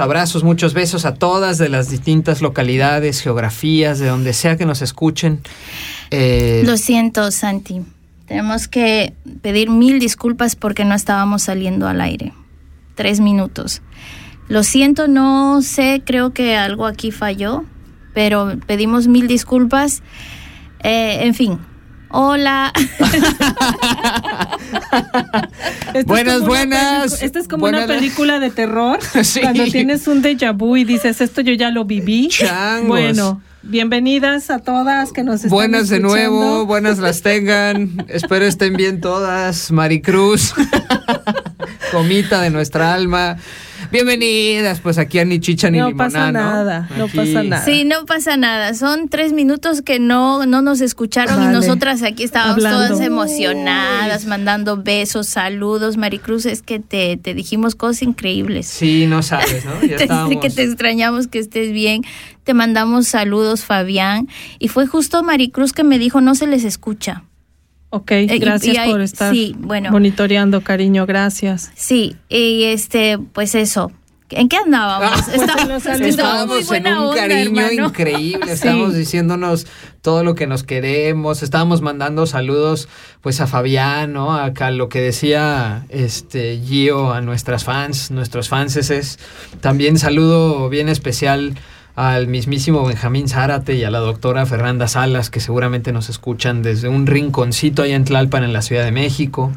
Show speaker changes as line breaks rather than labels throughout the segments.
abrazos, muchos besos a todas de las distintas localidades, geografías, de donde sea que nos escuchen.
Eh, Lo siento, Santi. Tenemos que pedir mil disculpas porque no estábamos saliendo al aire. Tres minutos. Lo siento, no sé, creo que algo aquí falló, pero pedimos mil disculpas. Eh, en fin, Hola.
buenas, buenas.
Esta es como una película de terror. Cuando tienes un déjà vu y dices, esto yo ya lo viví. Bueno, bienvenidas a todas que nos están
Buenas de nuevo, buenas las tengan. Espero estén bien todas. Maricruz, comita de nuestra alma. Bienvenidas, pues aquí a ni chicha ni
no pasa nada, no pasa nada.
Sí, no pasa nada. Son tres minutos que no, no nos escucharon y nosotras aquí estábamos todas emocionadas, mandando besos, saludos. Maricruz, es que te, te dijimos cosas increíbles.
Sí, no sabes, ¿no? Ya
que te extrañamos, que estés bien. Te mandamos saludos, Fabián. Y fue justo Maricruz que me dijo, no se les escucha.
Ok, eh, gracias por estar monitoreando, cariño, gracias.
Sí, y este, pues eso. ¿En qué andábamos? Ah,
estábamos, en un cariño increíble, estábamos diciéndonos todo lo que nos queremos, estábamos mandando saludos pues a Fabián, ¿no? Acá lo que decía este Gio a nuestras fans, nuestros fans es también saludo bien especial al mismísimo Benjamín Zárate y a la doctora Fernanda Salas, que seguramente nos escuchan desde un rinconcito allá en Tlalpan, en la Ciudad de México,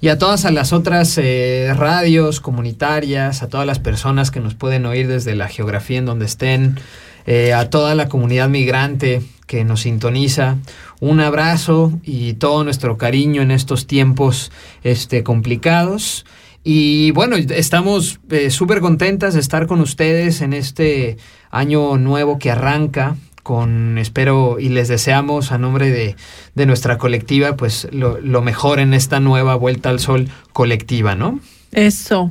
y a todas las otras eh, radios comunitarias, a todas las personas que nos pueden oír desde la geografía en donde estén, eh, a toda la comunidad migrante que nos sintoniza. Un abrazo y todo nuestro cariño en estos tiempos este, complicados. Y bueno, estamos eh, súper contentas de estar con ustedes en este año nuevo que arranca con, espero y les deseamos a nombre de, de nuestra colectiva, pues lo, lo, mejor en esta nueva vuelta al sol colectiva, ¿no?
Eso.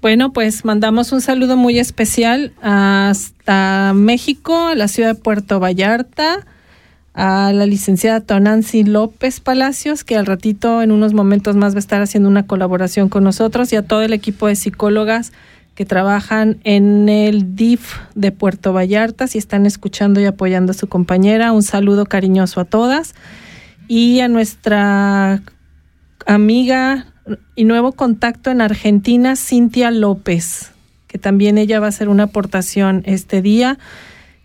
Bueno, pues mandamos un saludo muy especial hasta México, a la ciudad de Puerto Vallarta, a la licenciada Tonancy López Palacios, que al ratito, en unos momentos más, va a estar haciendo una colaboración con nosotros, y a todo el equipo de psicólogas que trabajan en el DIF de Puerto Vallarta, si están escuchando y apoyando a su compañera, un saludo cariñoso a todas. Y a nuestra amiga y nuevo contacto en Argentina, Cintia López, que también ella va a hacer una aportación este día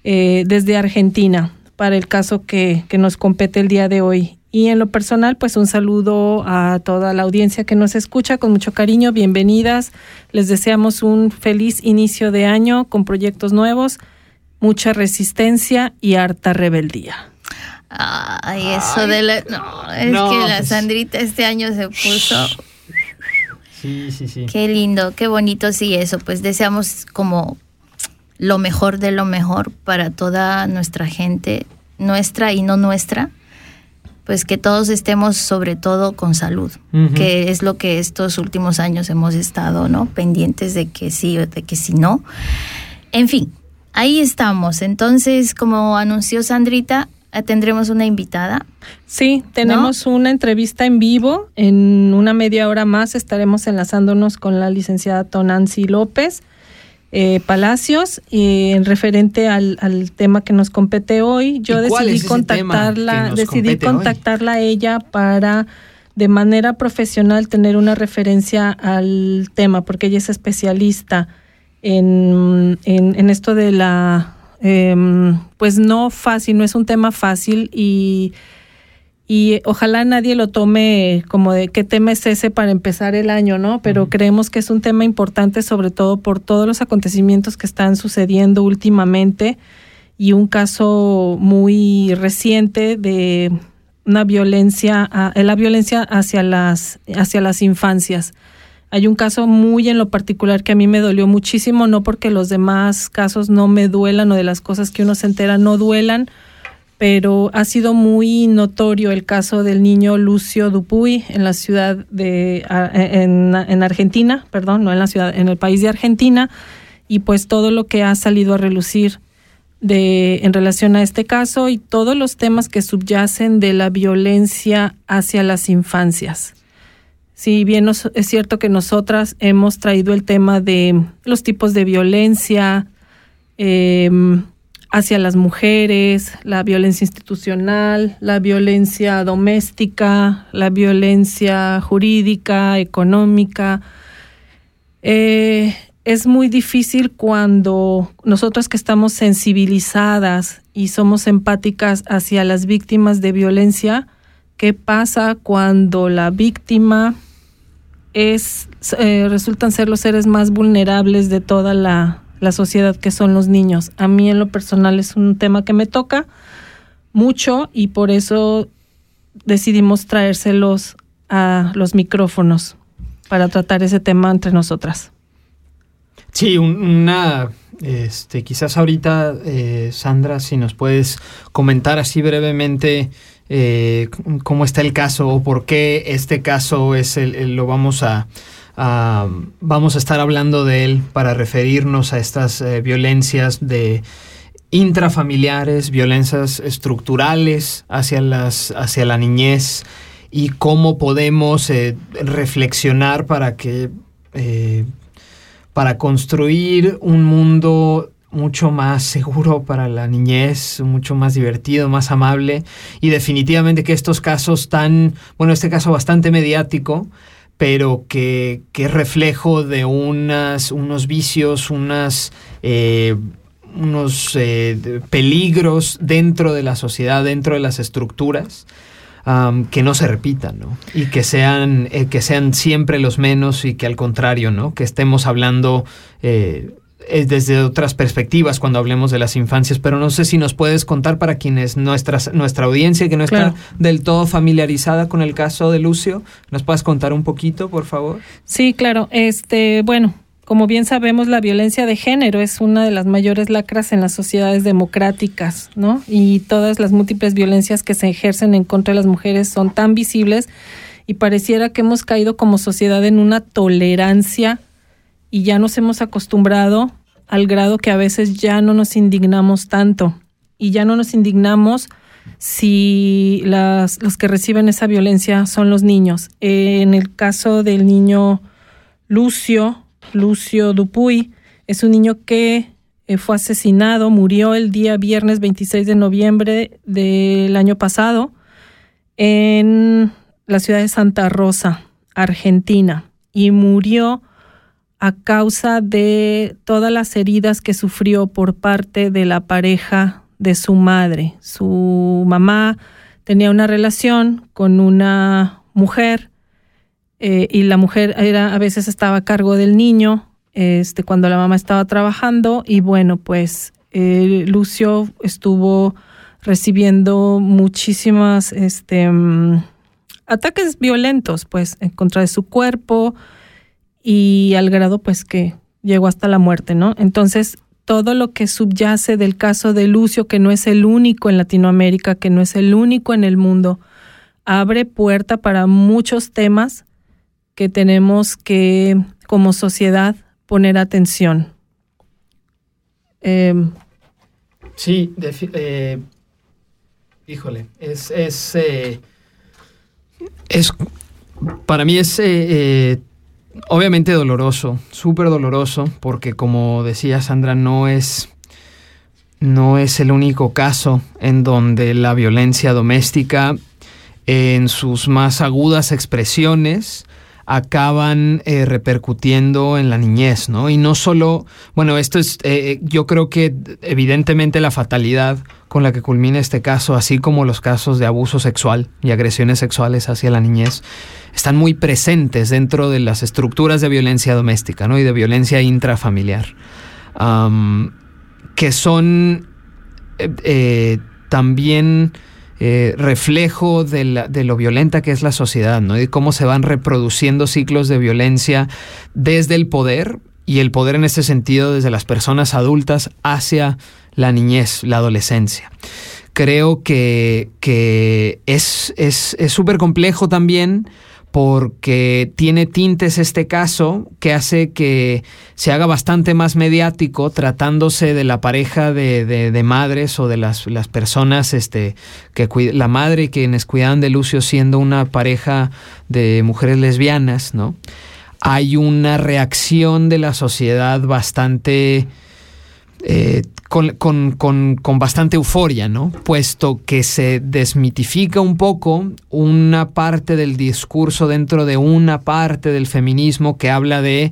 eh, desde Argentina para el caso que, que nos compete el día de hoy. Y en lo personal, pues un saludo a toda la audiencia que nos escucha con mucho cariño, bienvenidas. Les deseamos un feliz inicio de año con proyectos nuevos, mucha resistencia y harta rebeldía.
Ay, eso de la... No, es que la pues Sandrita este año se puso...
Sí, sí, sí.
Qué lindo, qué bonito, sí, eso. Pues deseamos como lo mejor de lo mejor para toda nuestra gente, nuestra y no nuestra, pues que todos estemos sobre todo con salud, que es lo que estos últimos años hemos estado, ¿no? Pendientes de que sí o de que sí no. En fin, ahí estamos. Entonces, como anunció Sandrita, eh, tendremos una invitada.
Sí, tenemos una entrevista en vivo. En una media hora más estaremos enlazándonos con la licenciada Tonancy López eh, Palacios y en referente al, tema que nos compete hoy. Yo decidí contactarla, decidí contactarla a ella para de manera profesional tener una referencia al tema, porque ella es especialista en, en, esto de la, em, pues no fácil, no es un tema fácil y y ojalá nadie lo tome como de qué tema es ese para empezar el año, ¿no? Pero creemos que es un tema importante sobre todo por todos los acontecimientos que están sucediendo últimamente y un caso muy reciente de una violencia, la violencia hacia las, hacia las infancias. Hay un caso muy en lo particular que a mí me dolió muchísimo, no porque los demás casos no me duelan o de las cosas que uno se entera no duelan, pero ha sido muy notorio el caso del niño Lucio Dupuy en la ciudad de en, en, Argentina, perdón, no en la ciudad, en el país de Argentina y pues todo lo que ha salido a relucir de en relación a este caso y todos los temas que subyacen de la violencia hacia las infancias. Si bien es cierto que nosotras hemos traído el tema de los tipos de violencia em, hacia las mujeres, la violencia institucional, la violencia doméstica, la violencia jurídica, económica, eh, es muy difícil cuando nosotros que estamos sensibilizadas y somos empáticas hacia las víctimas de violencia, ¿qué pasa cuando la víctima es eh, resultan ser los seres más vulnerables de toda la, la sociedad que son los niños? A mí en lo personal es un tema que me toca mucho y por eso decidimos traérselos a los micrófonos para tratar ese tema entre nosotras.
Sí, una, este, quizás ahorita, eh, Sandra, si nos puedes comentar así brevemente eh, cómo está el caso o por qué este caso es el, lo vamos a, vamos a estar hablando de él para referirnos a estas eh, violencias de intrafamiliares, violencias estructurales hacia las, hacia la niñez y cómo podemos reflexionar para que para construir un mundo mucho más seguro para la niñez, mucho más divertido, más amable. Y definitivamente que estos casos tan, bueno, este caso bastante mediático, pero que, que es reflejo de unas, unos vicios, unas, eh, unos eh, peligros dentro de la sociedad, dentro de las estructuras que no se repitan, ¿no? Y que sean, eh, que sean siempre los menos y que al contrario, ¿no? Que estemos hablando desde otras perspectivas cuando hablemos de las infancias, pero no sé si nos puedes contar para quienes nuestra, nuestra audiencia que no está del todo familiarizada con el caso de Lucio, ¿nos puedes contar un poquito, por favor?
Sí, claro. Este, bueno, como bien sabemos, la violencia de género es una de las mayores lacras en las sociedades democráticas, ¿no? Y todas las múltiples violencias que se ejercen en contra de las mujeres son tan visibles y pareciera que hemos caído como sociedad en una tolerancia y ya nos hemos acostumbrado al grado que a veces ya no nos indignamos tanto y ya no nos indignamos si las, los que reciben esa violencia son los niños. en el caso del niño Lucio, Lucio Dupuy. Es un niño que eh, fue asesinado, murió el día viernes 26 de noviembre del año pasado en la ciudad de Santa Rosa, Argentina, y murió a causa de todas las heridas que sufrió por parte de la pareja de su madre. Su mamá tenía una relación con una mujer eh, y la mujer era a veces estaba a cargo del niño este cuando la mamá estaba trabajando y bueno pues eh, Lucio estuvo recibiendo muchísimas este mm, ataques violentos pues en contra de su cuerpo y al grado pues que llegó hasta la muerte no entonces todo lo que subyace del caso de Lucio que no es el único en Latinoamérica que no es el único en el mundo abre puerta para muchos temas que tenemos que, como sociedad, poner atención.
Em, sí, eh, híjole, es, es, eh, es, para mí es eh, obviamente doloroso, súper doloroso, porque como decía Sandra, no es, no es el único caso en donde la violencia doméstica en sus más agudas expresiones acaban eh, repercutiendo en la niñez, ¿no? Y no solo, bueno, esto es, eh, yo creo que evidentemente la fatalidad con la que culmina este caso, así como los casos de abuso sexual y agresiones sexuales hacia la niñez, están muy presentes dentro de las estructuras de violencia doméstica, ¿no? Y de violencia intrafamiliar, que son eh, también eh, reflejo de, lo violenta que es la sociedad, ¿no? Y cómo se van reproduciendo ciclos de violencia desde el poder y el poder en este sentido desde las personas adultas hacia la niñez, la adolescencia. Creo que es súper complejo también porque tiene tintes este caso que hace que se haga bastante más mediático tratándose de la pareja de, madres o de las, las, personas este, que la madre y quienes cuidaban de Lucio siendo una pareja de mujeres lesbianas, ¿no? Hay una reacción de la sociedad bastante eh, con, bastante euforia, ¿no? Puesto que se desmitifica un poco una parte del discurso dentro de una parte del feminismo que habla de,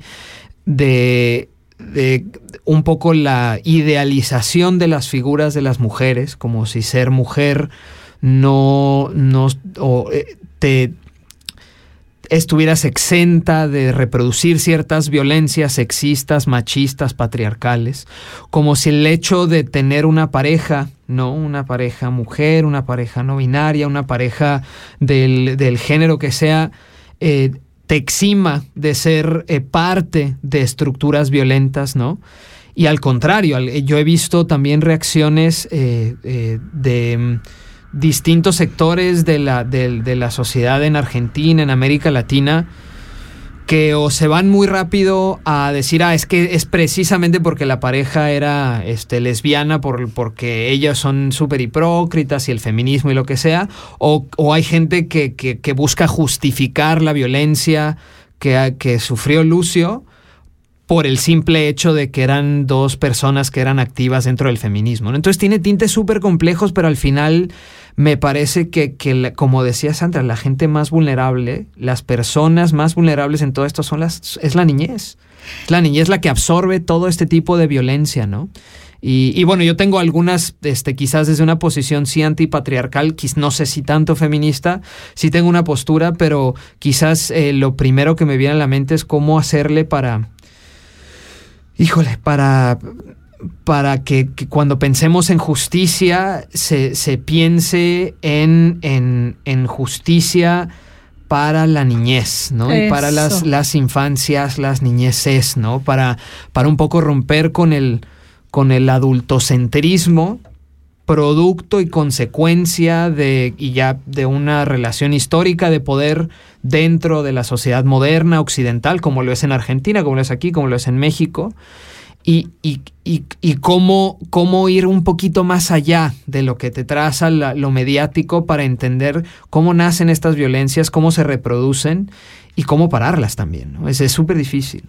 de, un poco la idealización de las figuras de las mujeres, como si ser mujer no, no eh, te, estuvieras exenta de reproducir ciertas violencias sexistas, machistas, patriarcales, como si el hecho de tener una pareja, ¿no? Una pareja mujer, una pareja no binaria, una pareja del, género que sea, eh, te exima de ser eh, parte de estructuras violentas, ¿no? Y al contrario, yo he visto también reacciones eh, de distintos sectores de la, de, la sociedad en Argentina, en América Latina, que o se van muy rápido a decir, ah, es que es precisamente porque la pareja era este, lesbiana, por, porque ellas son súper hipócritas y el feminismo y lo que sea, o, hay gente que, que, busca justificar la violencia que, que sufrió Lucio por el simple hecho de que eran dos personas que eran activas dentro del feminismo. Entonces tiene tintes súper complejos, pero al final me parece que, como decía Sandra, la gente más vulnerable, las personas más vulnerables en todo esto son las, es la niñez. La niñez la que absorbe todo este tipo de violencia, ¿no? Y, bueno, yo tengo algunas, este, quizás desde una posición sí antipatriarcal, no sé si tanto feminista, sí tengo una postura, pero quizás eh, lo primero que me viene a la mente es cómo hacerle para, híjole, para, para que, cuando pensemos en justicia se, piense en, en, justicia para la niñez, ¿no? Y para las, las infancias, las niñeces, ¿no? Para, para un poco romper con el, con el adultocentrismo, producto y consecuencia de, y ya de una relación histórica de poder dentro de la sociedad moderna, occidental, como lo es en Argentina, como lo es aquí, como lo es en México, y, y, y, cómo, cómo, ir un poquito más allá de lo que te traza lo mediático para entender cómo nacen estas violencias, cómo se reproducen y cómo pararlas también. Es súper difícil.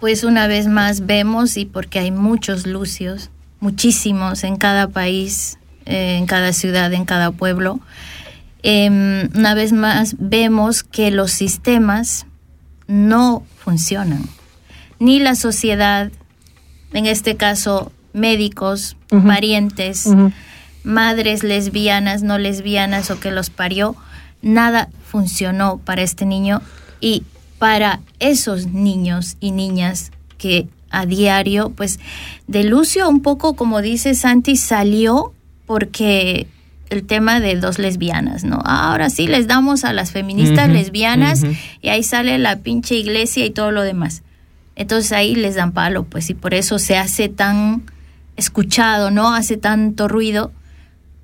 Pues una vez más vemos, y porque hay muchos lucios, muchísimos en cada país, eh, en cada ciudad, en cada pueblo, Em, una vez más vemos que los sistemas no funcionan. Ni la sociedad, en este caso médicos, parientes, madres lesbianas, no lesbianas o que los parió, nada funcionó para este niño. Y para esos niños y niñas que a diario, pues de Lucio un poco como dice Santi, salió porque el tema de dos lesbianas, ¿no? Ahora sí les damos a las feministas lesbianas y ahí sale la pinche iglesia y todo lo demás. Entonces ahí les dan palo, pues, y por eso se hace tan escuchado, ¿no? Hace tanto ruido,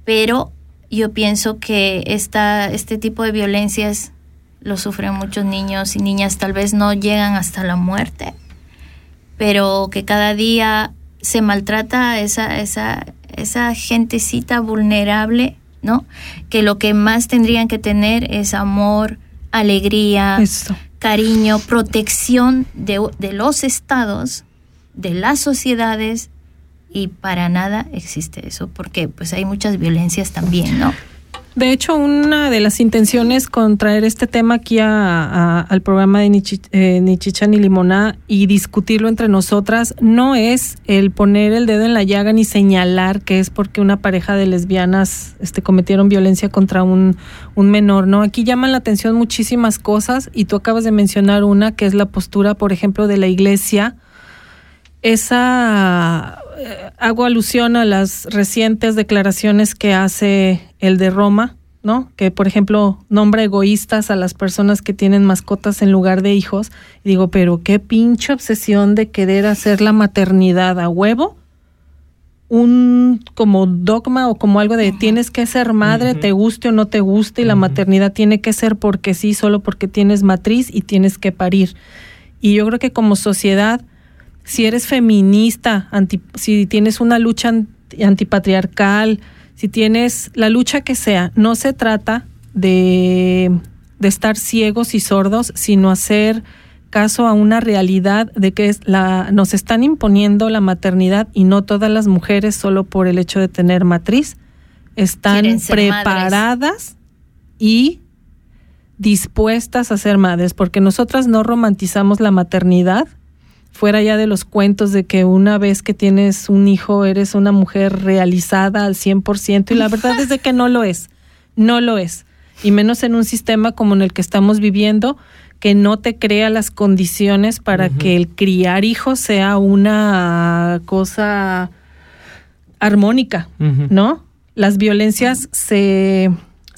pero yo pienso que esta, este tipo de violencias lo sufren muchos niños y niñas, tal vez no llegan hasta la muerte, pero que cada día se maltrata esa, esa, esa gentecita vulnerable, ¿no? Que lo que más tendrían que tener es amor, alegría, cariño, protección de, de los estados, de las sociedades, y para nada existe eso, porque pues hay muchas violencias también, ¿no?
De hecho, una de las intenciones con traer este tema aquí al programa de Ni, eh, Chicha ni Limoná y discutirlo entre nosotras no es el poner el dedo en la llaga ni señalar que es porque una pareja de lesbianas este, cometieron violencia contra un, un menor, ¿no? Aquí llaman la atención muchísimas cosas y tú acabas de mencionar una que es la postura, por ejemplo, de la iglesia. Esa eh, hago alusión a las recientes declaraciones que hace el de Roma, ¿no? Que, por ejemplo, nombra egoístas a las personas que tienen mascotas en lugar de hijos. Y digo, pero qué pinche obsesión de querer hacer la maternidad a huevo un como dogma o como algo de tienes que ser madre, te guste o no te guste, y la maternidad tiene que ser porque sí, solo porque tienes matriz y tienes que parir. Y yo creo que como sociedad, si eres feminista, si tienes una lucha antipatriarcal, si tienes la lucha que sea, no se trata de, de estar ciegos y sordos, sino hacer caso a una realidad de que es la, nos están imponiendo la maternidad y no todas las mujeres solo por el hecho de tener matriz están preparadas y dispuestas a ser madres, porque nosotras no romantizamos la maternidad, fuera ya de los cuentos de que una vez que tienes un hijo eres una mujer realizada al 100% y la verdad es de que no lo es, no lo es, y menos en un sistema como en el que estamos viviendo, que no te crea las condiciones para que el criar hijos sea una cosa armónica, ¿no? Las violencias se,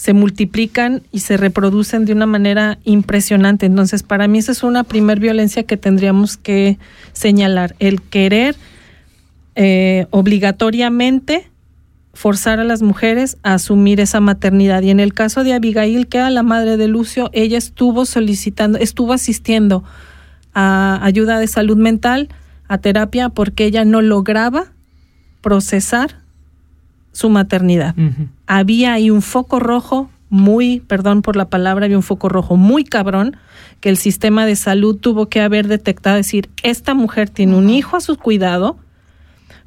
se multiplican y se reproducen de una manera impresionante. Entonces, para mí esa es una primer violencia que tendríamos que señalar, el querer eh, obligatoriamente forzar a las mujeres a asumir esa maternidad. Y en el caso de Abigail, que era la madre de Lucio, ella estuvo solicitando, estuvo asistiendo a ayuda de salud mental, a terapia, porque ella no lograba procesar su maternidad. Había ahí un foco rojo muy, perdón por la palabra, había un foco rojo muy cabrón que el sistema de salud tuvo que haber detectado, decir, esta mujer tiene un hijo a su cuidado,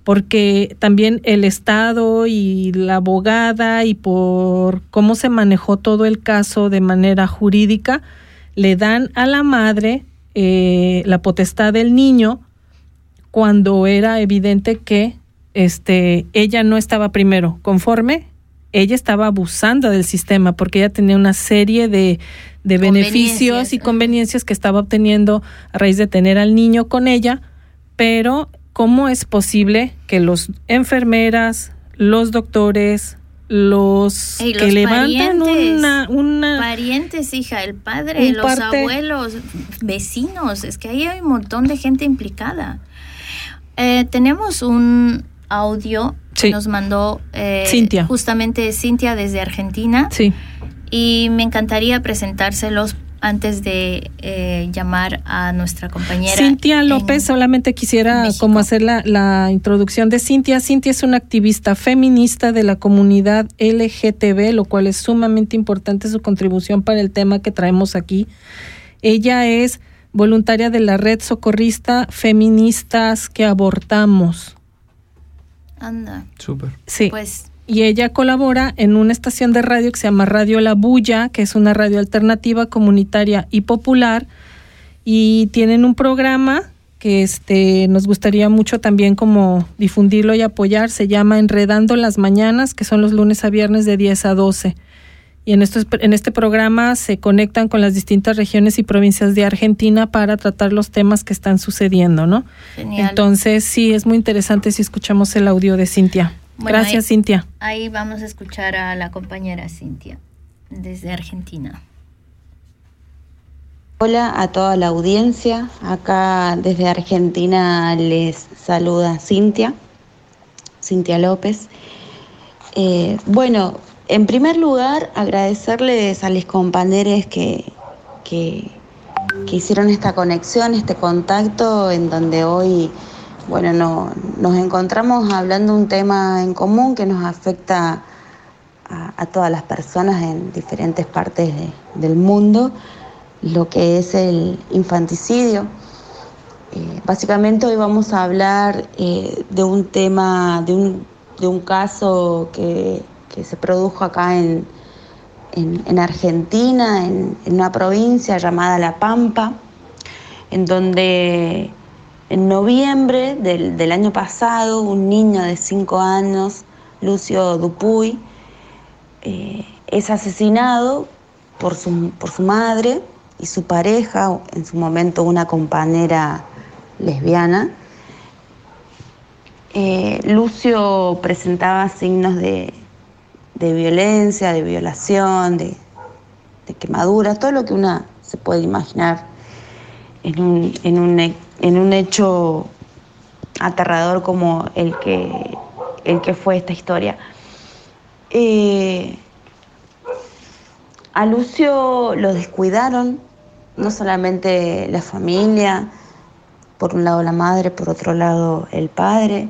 porque también el Estado y la abogada y por cómo se manejó todo el caso de manera jurídica, le dan a la madre eh, la potestad del niño cuando era evidente que este, ella no estaba primero conforme, ella estaba abusando del sistema porque ella tenía una serie de, de beneficios y conveniencias que estaba obteniendo a raíz de tener al niño con ella, pero ¿cómo es posible que los enfermeras, los doctores, los que levantan una, una,
parientes, hija, el padre, los abuelos, vecinos, es que ahí hay un montón de gente implicada. Eh, tenemos un audio que nos mandó eh, Cintia. justamente Cintia desde Argentina.
Sí.
Y me encantaría presentárselos antes de eh, llamar a nuestra compañera.
Cintia López, solamente quisiera como hacer la, la, introducción de Cintia. Cintia es una activista feminista de la comunidad LGTB, lo cual es sumamente importante su contribución para el tema que traemos aquí. Ella es voluntaria de la red socorrista Feministas que Abortamos.
Anda.
Súper.
Sí. Pues y ella colabora en una estación de radio que se llama Radio La Bulla, que es una radio alternativa, comunitaria y popular, y tienen un programa que este nos gustaría mucho también como difundirlo y apoyar, se llama Enredando las Mañanas, que son los lunes a viernes de 10 a 12. Y en, estos, en este programa se conectan con las distintas regiones y provincias de Argentina para tratar los temas que están sucediendo, ¿no? Genial. Entonces, sí, es muy interesante si escuchamos el audio de Cintia. Gracias, Cintia.
Ahí vamos a escuchar a la compañera Cintia, desde Argentina.
Hola a toda la audiencia. Acá desde Argentina les saluda Cintia, Cintia López. Eh, bueno, en primer lugar, agradecerles a los compañeros que, que, que hicieron esta conexión, este contacto, en donde hoy bueno, no, nos encontramos hablando un tema en común que nos afecta a, todas las personas en diferentes partes del mundo, lo que es el infanticidio. Eh, básicamente hoy vamos a hablar eh, de un tema, de un, de un caso que, se produjo acá en, en, Argentina, en, una provincia llamada La Pampa, en donde en noviembre del, año pasado, un niño de 5 años, Lucio Dupuy, eh, es asesinado por su, por su madre y su pareja, en su momento una compañera lesbiana. Eh, Lucio presentaba signos de, violencia, de violación, de, de, quemadura, todo lo que una se puede imaginar en un, en un en un hecho aterrador como el que, el que fue esta historia. Eh, a Lucio lo descuidaron, no solamente la familia, por un lado la madre, por otro lado el padre,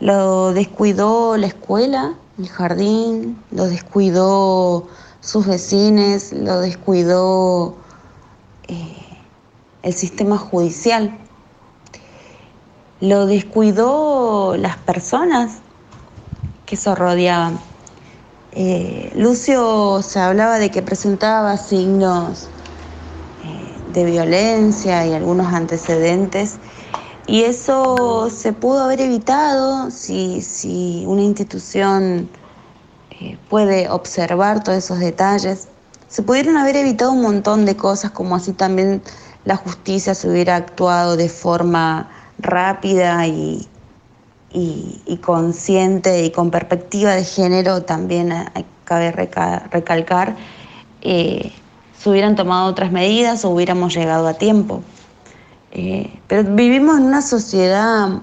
lo descuidó la escuela, el jardín, lo descuidó sus vecinos, lo descuidó eh, el sistema judicial, lo descuidó las personas que se rodeaban. Eh, Lucio se hablaba de que presentaba signos eh, de violencia y algunos antecedentes y eso se pudo haber evitado si, si una institución eh, puede observar todos esos detalles. Se pudieron haber evitado un montón de cosas, como así también la justicia se hubiera actuado de forma rápida y, y, consciente y con perspectiva de género, también cabe recalcar, eh, se hubieran tomado otras medidas o hubiéramos llegado a tiempo. Eh, pero vivimos en una sociedad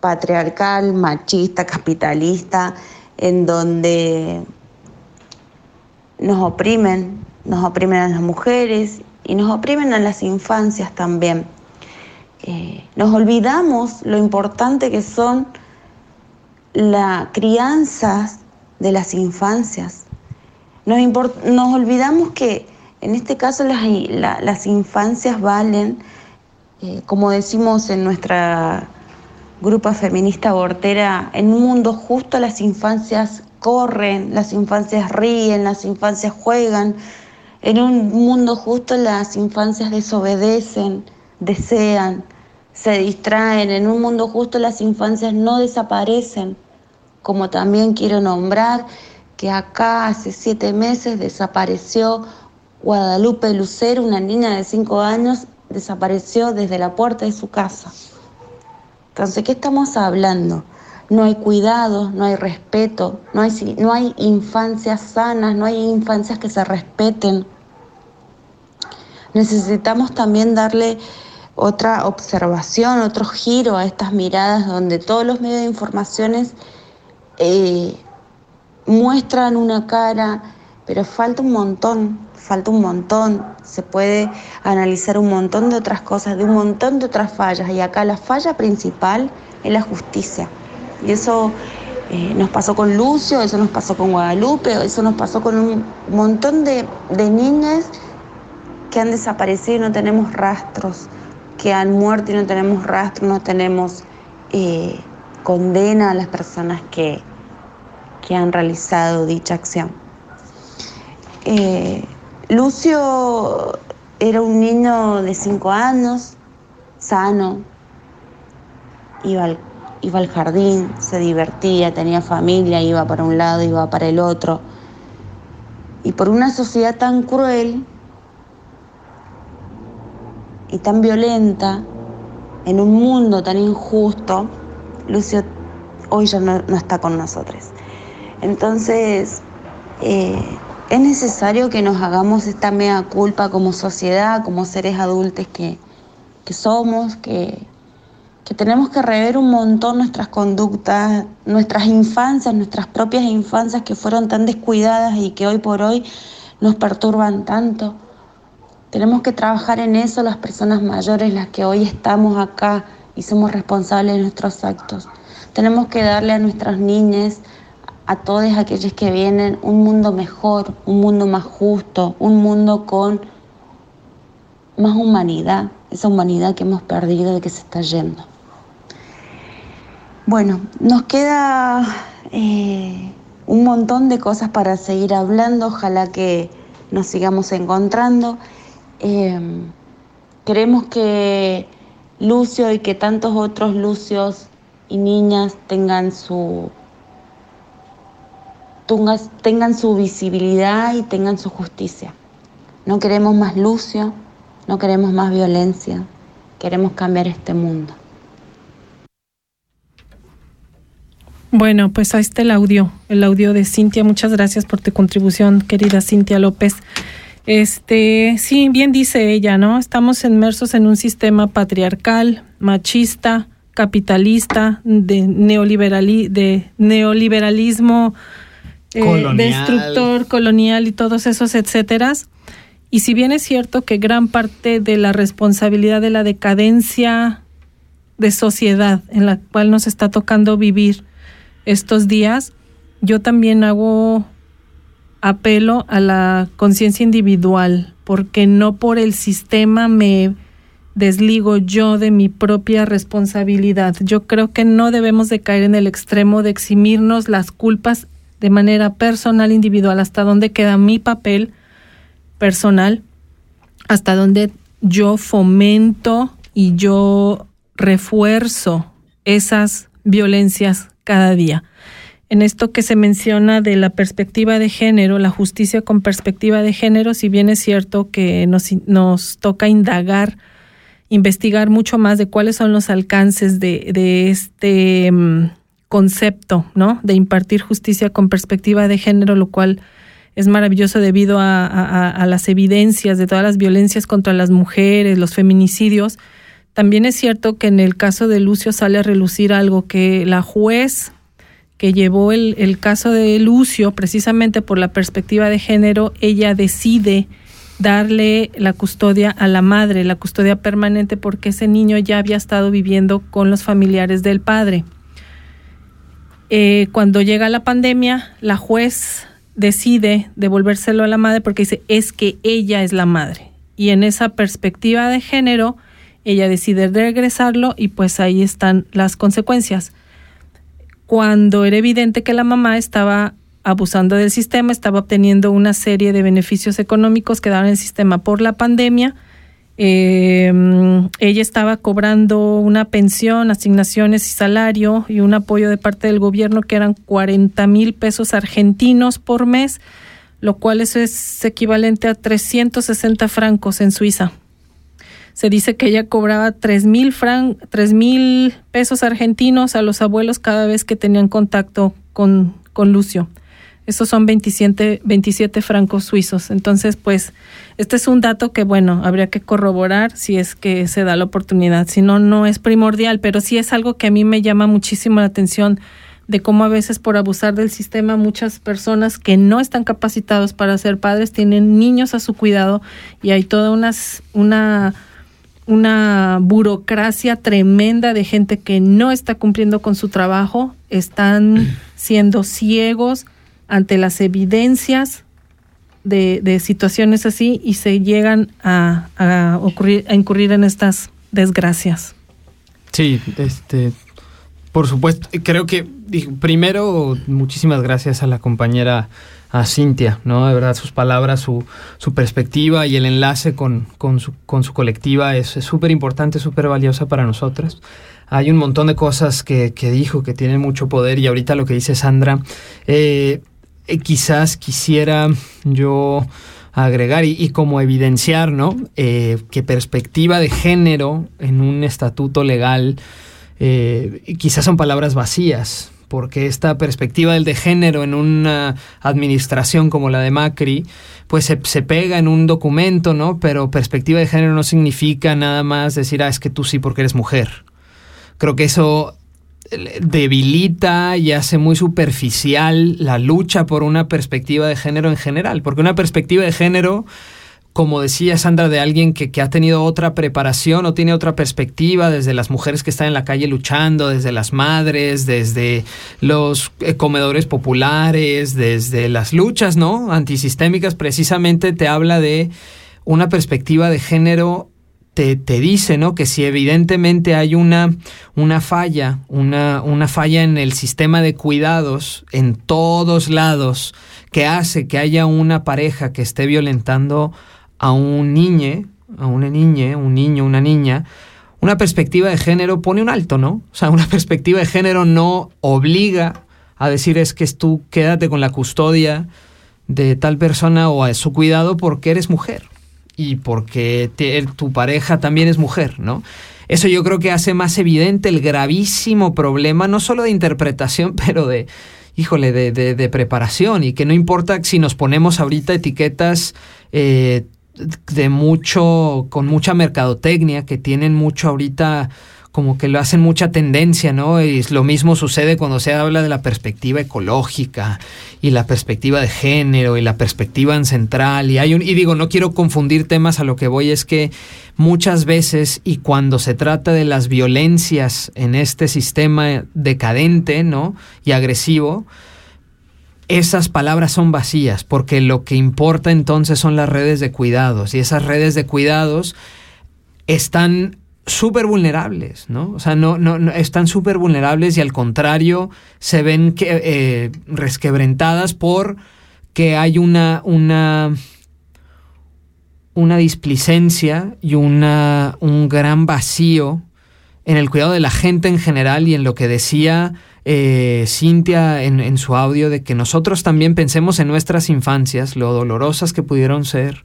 patriarcal, machista, capitalista, en donde nos oprimen, nos oprimen a las mujeres y nos oprimen a las infancias también. Eh, nos olvidamos lo importante que son las crianzas de las infancias. Nos, olvidamos que en este caso las infancias valen eh, como decimos en nuestra grupa feminista abortera, en un mundo justo las infancias corren, las infancias ríen, las infancias juegan, en un mundo justo las infancias desobedecen, desean, se distraen, en un mundo justo las infancias no desaparecen, como también quiero nombrar que acá hace siete meses desapareció Guadalupe Lucero, una niña de cinco años, desapareció desde la puerta de su casa. Entonces, ¿qué estamos hablando? No hay cuidado, no hay respeto, no hay, no hay infancias sanas, no hay infancias que se respeten. Necesitamos también darle otra observación, otro giro a estas miradas donde todos los medios de informaciones eh, muestran una cara, pero falta un montón, falta un montón, se puede analizar un montón de otras cosas, de un montón de otras fallas, y acá la falla principal es la justicia. Y eso eh, nos pasó con Lucio, eso nos pasó con Guadalupe, eso nos pasó con un montón de, niñas que han desaparecido y no tenemos rastros, que han muerto y no tenemos rastros, no tenemos eh, condena a las personas que, que han realizado dicha acción. Eh, Lucio era un niño de cinco años, sano, iba al, iba al jardín, se divertía, tenía familia, iba para un lado, iba para el otro. Y por una sociedad tan cruel y tan violenta, en un mundo tan injusto, Lucio hoy ya no, está con nosotros. Entonces, eh, es necesario que nos hagamos esta mea culpa como sociedad, como seres adultos que, somos, que, que tenemos que rever un montón nuestras conductas, nuestras infancias, nuestras propias infancias que fueron tan descuidadas y que hoy por hoy nos perturban tanto. Tenemos que trabajar en eso las personas mayores, las que hoy estamos acá y somos responsables de nuestros actos. Tenemos que darle a nuestras niñas a todos aquellos que vienen un mundo mejor, un mundo más justo, un mundo con más humanidad, esa humanidad que hemos perdido y que se está yendo. Bueno, nos queda eh, un montón de cosas para seguir hablando, ojalá que nos sigamos encontrando. Eh, queremos que Lucio y que tantos otros Lucios y niñas tengan su tengan su visibilidad y tengan su justicia. No queremos más lucio, no queremos más violencia, queremos cambiar este mundo.
Bueno, pues ahí está el audio, el audio de Cintia. Muchas gracias por tu contribución, querida Cintia López. Este, sí, bien dice ella, ¿no? Estamos inmersos en un sistema patriarcal, machista, capitalista, de, de neoliberalismo eh, destructor, colonial y todos esos etcéteras. Y si bien es cierto que gran parte de la responsabilidad de la decadencia de sociedad en la cual nos está tocando vivir estos días, yo también hago apelo a la conciencia individual, porque no por el sistema me desligo yo de mi propia responsabilidad. Yo creo que no debemos de caer en el extremo de eximirnos las culpas de manera personal, individual, hasta dónde queda mi papel personal, hasta dónde yo fomento y yo refuerzo esas violencias cada día. En esto que se menciona de la perspectiva de género, la justicia con perspectiva de género, si bien es cierto que nos, nos toca indagar, investigar mucho más de cuáles son los alcances de, de este mm, concepto, ¿no? De impartir justicia con perspectiva de género, lo cual es maravilloso debido a, las evidencias de todas las violencias contra las mujeres, los feminicidios. También es cierto que en el caso de Lucio sale a relucir algo que la juez que llevó el, el caso de Lucio, precisamente por la perspectiva de género, ella decide darle la custodia a la madre, la custodia permanente, porque ese niño ya había estado viviendo con los familiares del padre. Eh, cuando llega la pandemia, la juez decide devolvérselo a la madre porque dice, es que ella es la madre. Y en esa perspectiva de género, ella decide regresarlo y pues ahí están las consecuencias. Cuando era evidente que la mamá estaba abusando del sistema, estaba obteniendo una serie de beneficios económicos que daban el sistema por la pandemia, eh, ella estaba cobrando una pensión, asignaciones y salario y un apoyo de parte del gobierno que eran 40 mil pesos argentinos por mes, lo cual es equivalente a 360 francos en Suiza. Se dice que ella cobraba 3 mil mil pesos argentinos a los abuelos cada vez que tenían contacto con, con Lucio. Esos son 27, 27 francos suizos. Entonces, pues, este es un dato que, bueno, habría que corroborar si es que se da la oportunidad. Si no, no es primordial, pero sí es algo que a mí me llama muchísimo la atención de cómo a veces por abusar del sistema muchas personas que no están capacitados para ser padres tienen niños a su cuidado y hay toda unas, una una burocracia tremenda de gente que no está cumpliendo con su trabajo, están siendo ciegos ante las evidencias de, situaciones así y se llegan a, ocurrir, a incurrir en estas desgracias.
Sí, este, por supuesto, creo que primero muchísimas gracias a la compañera a Cintia, ¿no? De verdad, sus palabras, su, su perspectiva y el enlace con, con, su, con su colectiva es súper importante, súper valiosa para nosotras. Hay un montón de cosas que, que, dijo que tienen mucho poder y ahorita lo que dice Sandra, eh, eh, quizás quisiera yo agregar y, como evidenciar, ¿no? Eh, que perspectiva de género en un estatuto legal eh, quizás son palabras vacías, porque esta perspectiva del de género en una administración como la de Macri, pues se, se, pega en un documento, ¿no? Pero perspectiva de género no significa nada más decir, ah, es que tú sí porque eres mujer. Creo que eso debilita y hace muy superficial la lucha por una perspectiva de género en general, porque una perspectiva de género, como decía Sandra, de alguien que, ha tenido otra preparación o tiene otra perspectiva, desde las mujeres que están en la calle luchando, desde las madres, desde los eh, comedores populares, desde las luchas, ¿no? Antisistémicas, precisamente te habla de una perspectiva de género te, dice, ¿no? Que si evidentemente hay una, una falla, una, una falla en el sistema de cuidados en todos lados que hace que haya una pareja que esté violentando a un niño, a una niña, un niño, una niña, una perspectiva de género pone un alto, ¿no? O sea, una perspectiva de género no obliga a decir es que tú quédate con la custodia de tal persona o a su cuidado porque eres mujer y porque tu pareja también es mujer, ¿no? Eso yo creo que hace más evidente el gravísimo problema, no solo de interpretación, pero de, híjole, de, de, preparación y que no importa si nos ponemos ahorita etiquetas eh, de mucho, con mucha mercadotecnia, que tienen mucho ahorita como que lo hacen mucha tendencia, ¿no? Y lo mismo sucede cuando se habla de la perspectiva ecológica y la perspectiva de género y la perspectiva en central. Y hay un, y digo, no quiero confundir temas a lo que voy, es que muchas veces y cuando se trata de las violencias en este sistema decadente, ¿no? Y agresivo, esas palabras son vacías, porque lo que importa entonces son las redes de cuidados, y esas redes de cuidados están súper vulnerables, ¿no? O sea, no, no, están súper vulnerables y al contrario se ven que, eh, resquebrentadas por que hay una, una, una displicencia y una, un gran vacío en el cuidado de la gente en general y en lo que decía eh, Cintia en, en, su audio de que nosotros también pensemos en nuestras infancias, lo dolorosas que pudieron ser,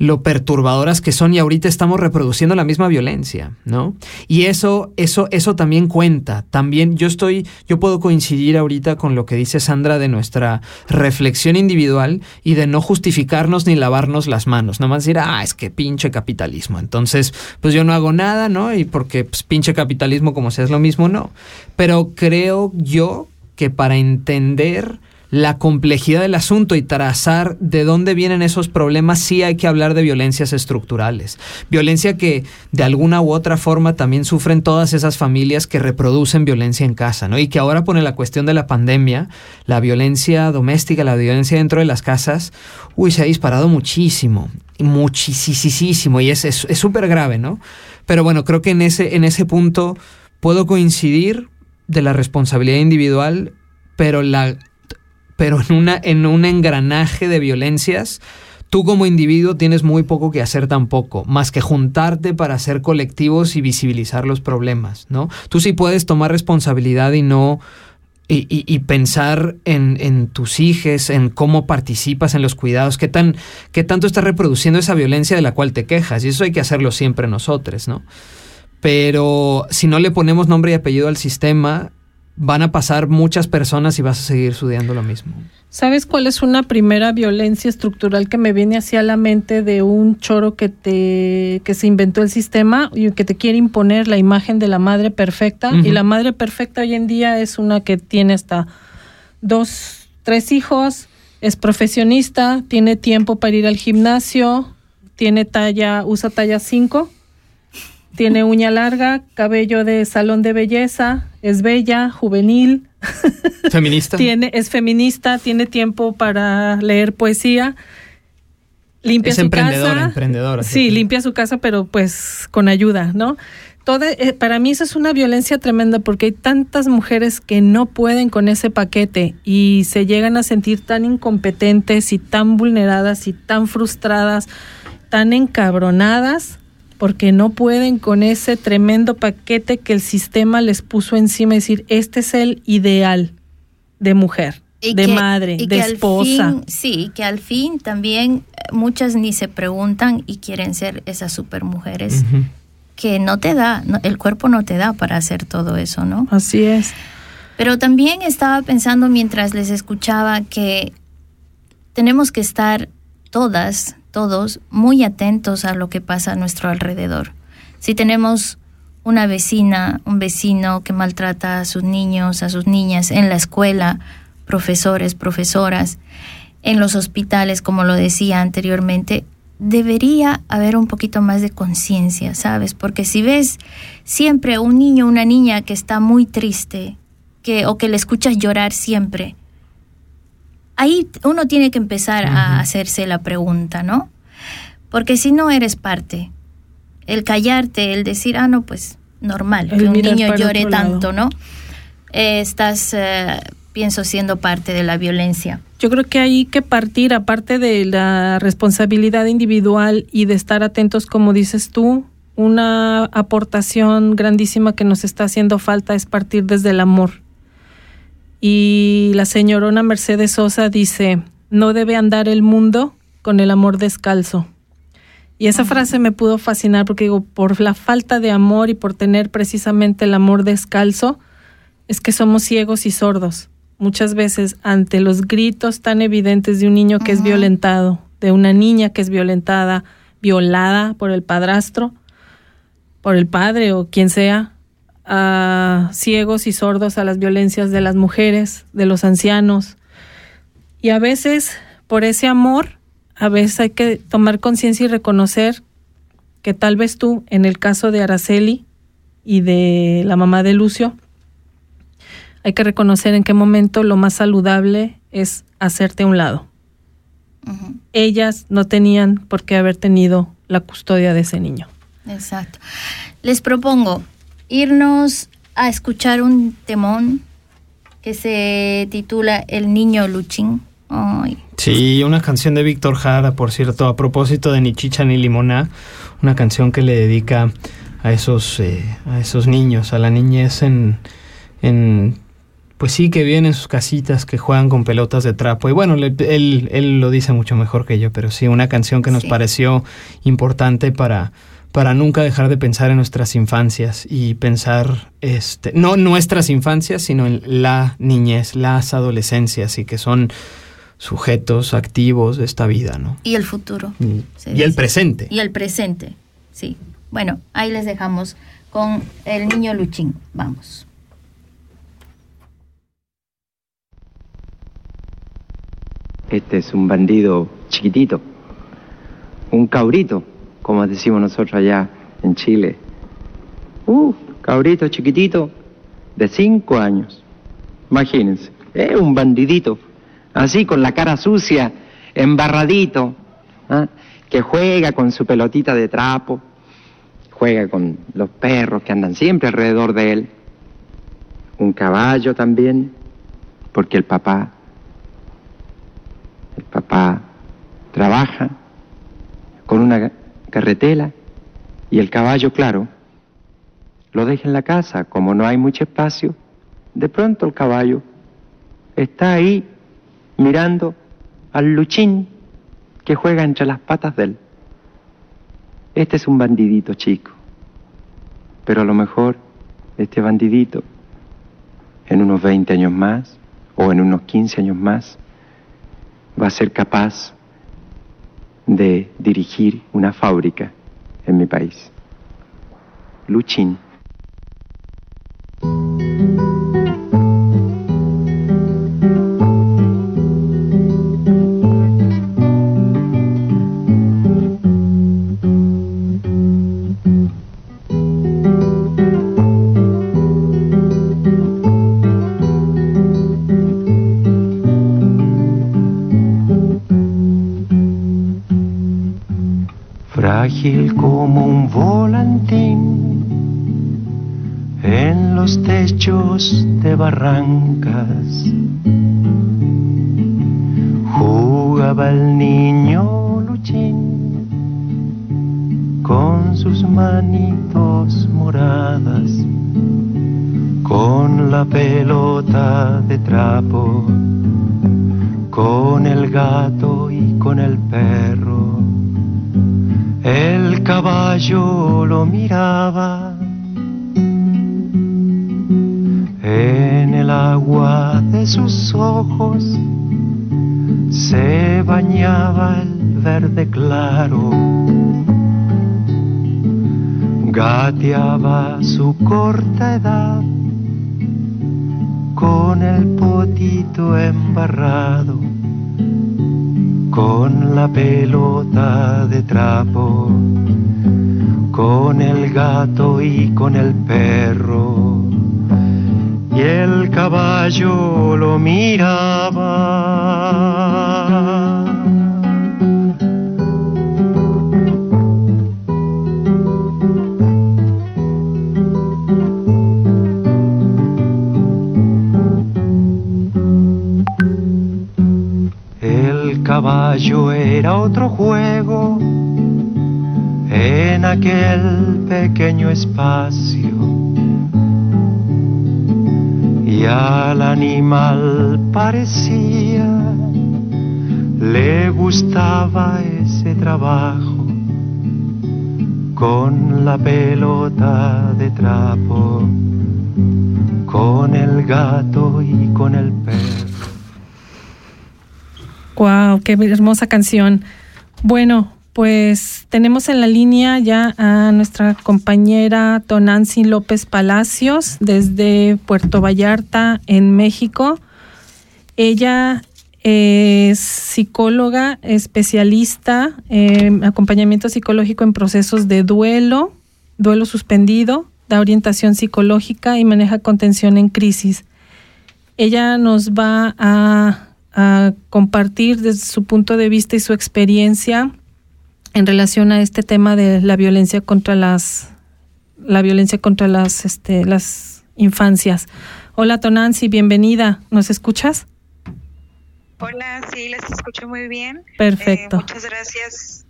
lo perturbadoras que son y ahorita estamos reproduciendo la misma violencia, ¿no? Y eso, eso, eso también cuenta. También yo estoy, yo puedo coincidir ahorita con lo que dice Sandra de nuestra reflexión individual y de no justificarnos ni lavarnos las manos, nomás decir, ah, es que pinche capitalismo. Entonces, pues yo no hago nada, ¿no? Y porque pues, pinche capitalismo como sea es lo mismo, no. Pero creo yo que para entender la complejidad del asunto y trazar de dónde vienen esos problemas, sí hay que hablar de violencias estructurales. Violencia que de alguna u otra forma también sufren todas esas familias que reproducen violencia en casa, ¿no? Y que ahora pone la cuestión de la pandemia, la violencia doméstica, la violencia dentro de las casas, uy, se ha disparado muchísimo, muchísimo, y es súper grave, ¿no? Pero bueno, creo que en ese, en ese punto puedo coincidir de la responsabilidad individual, pero la pero en, una, en un engranaje de violencias, tú como individuo tienes muy poco que hacer tampoco, más que juntarte para ser colectivos y visibilizar los problemas, ¿no? Tú sí puedes tomar responsabilidad y no... Y, pensar en, tus hijos, en cómo participas en los cuidados, qué, tan, qué tanto estás reproduciendo esa violencia de la cual te quejas. Y eso hay que hacerlo siempre nosotros, ¿no? Pero si no le ponemos nombre y apellido al sistema, van a pasar muchas personas y vas a seguir estudiando lo mismo.
¿Sabes cuál es una primera violencia estructural que me viene hacia la mente de un choro que te que se inventó el sistema y que te quiere imponer la imagen de la madre perfecta y la madre perfecta hoy en día es una que tiene hasta dos, tres hijos, es profesionista, tiene tiempo para ir al gimnasio, tiene talla, usa talla 5 tiene uña larga, cabello de salón de belleza, es bella, juvenil.
Feminista.
tiene, es feminista, tiene tiempo para leer poesía. Limpia su casa.
emprendedora.
Sí, limpia su casa, pero pues con ayuda, ¿no? Eh, para mí eso es una violencia tremenda porque hay tantas mujeres que no pueden con ese paquete y se llegan a sentir tan incompetentes y tan vulneradas y tan frustradas, tan encabronadas porque no pueden con ese tremendo paquete que el sistema les puso encima, es decir, este es el ideal de mujer, de madre, de esposa.
sí, que al fin también eh, muchas ni se preguntan y quieren ser esas supermujeres que no te da, el cuerpo no te da para hacer todo eso, ¿no?
Así es.
Pero también estaba pensando mientras les escuchaba que tenemos que estar todas todos muy atentos a lo que pasa a nuestro alrededor. Si tenemos una vecina, un vecino que maltrata a sus niños, a sus niñas en la escuela, profesores, profesoras, en los hospitales, como lo decía anteriormente, debería haber un poquito más de conciencia, ¿sabes? Porque si ves siempre un niño, una niña que está muy triste, que o que le escuchas llorar siempre, ahí uno tiene que empezar a hacerse la pregunta, ¿no? Porque si no eres parte, el callarte, el decir, ah, no, pues normal, que un niño llore tanto, ¿no? Eh, estás, eh, pienso, siendo parte de la violencia.
Yo creo que hay que partir, aparte de la responsabilidad individual y de estar atentos, como dices tú, una aportación grandísima que nos está haciendo falta es partir desde el amor y la señorona Mercedes Sosa dice, no debe andar el mundo con el amor descalzo. Y esa frase me pudo fascinar porque digo, por la falta de amor y por tener precisamente el amor descalzo, es que somos ciegos y sordos. Muchas veces ante los gritos tan evidentes de un niño que es violentado, de una niña que es violentada, violada por el padrastro, por el padre o quien sea, a ciegos y sordos a las violencias de las mujeres, de los ancianos. Y a veces, por ese amor, a veces hay que tomar conciencia y reconocer que tal vez tú, en el caso de Araceli y de la mamá de Lucio, hay que reconocer en qué momento lo más saludable es hacerte a un lado. Ellas no tenían por qué haber tenido la custodia de ese niño.
Exacto. Les propongo irnos a escuchar un temón que se titula El niño Luchín.
Sí, una canción de Víctor Jara, por cierto, a propósito de Ni Chicha ni Limoná, una canción que le dedica a esos, eh, a esos niños, a la niñez en, en pues sí, que vienen sus casitas, que juegan con pelotas de trapo. Y bueno, él, él lo dice mucho mejor que yo, pero sí, una canción que nos pareció importante para, para nunca dejar de pensar en nuestras infancias y pensar, este, no nuestras infancias, sino en la niñez, las adolescencias y que son sujetos activos de esta vida, ¿no?
Y el futuro.
Y, y el presente.
Y el presente, sí. Bueno, ahí les dejamos con el niño Luchín. Vamos.
Este es un bandido chiquitito, un cabrito, como decimos nosotros allá en Chile. Uh, cabrito chiquitito de cinco años. Imagínense, es un bandidito, así con la cara sucia, embarradito, ¿ah? que juega con su pelotita de trapo, juega con los perros que andan siempre alrededor de él, un caballo también, porque el papá el papá trabaja con una carretela y el caballo, claro, lo deja en la casa. Como no hay mucho espacio, de pronto el caballo está ahí mirando al luchín que juega entre las patas de él. Este es un bandidito chico, pero a lo mejor este bandidito en unos 20 años más o en unos 15 años más va a ser capaz de dirigir una fábrica en mi país. Luchín. Trapo, con el gato y con el perro. Y el caballo lo miraba. caballo era otro juego en aquel pequeño espacio. Y al animal parecía le gustaba ese trabajo con la pelota de trapo, con el gato y con el perro.
Wow, qué hermosa canción. Bueno, pues tenemos en la línea ya a nuestra compañera Tonancy López Palacios desde Puerto Vallarta, en México. Ella es psicóloga, especialista en acompañamiento psicológico en procesos de duelo, duelo suspendido, da orientación psicológica y maneja contención en crisis. Ella nos va a, compartir desde su punto de vista y su experiencia en relación a este tema de la violencia contra las la violencia contra las este, las infancias. Hola Tonancy, bienvenida. ¿Nos escuchas?
Hola, sí, les escucho muy bien.
Perfecto.
Eh, muchas gracias.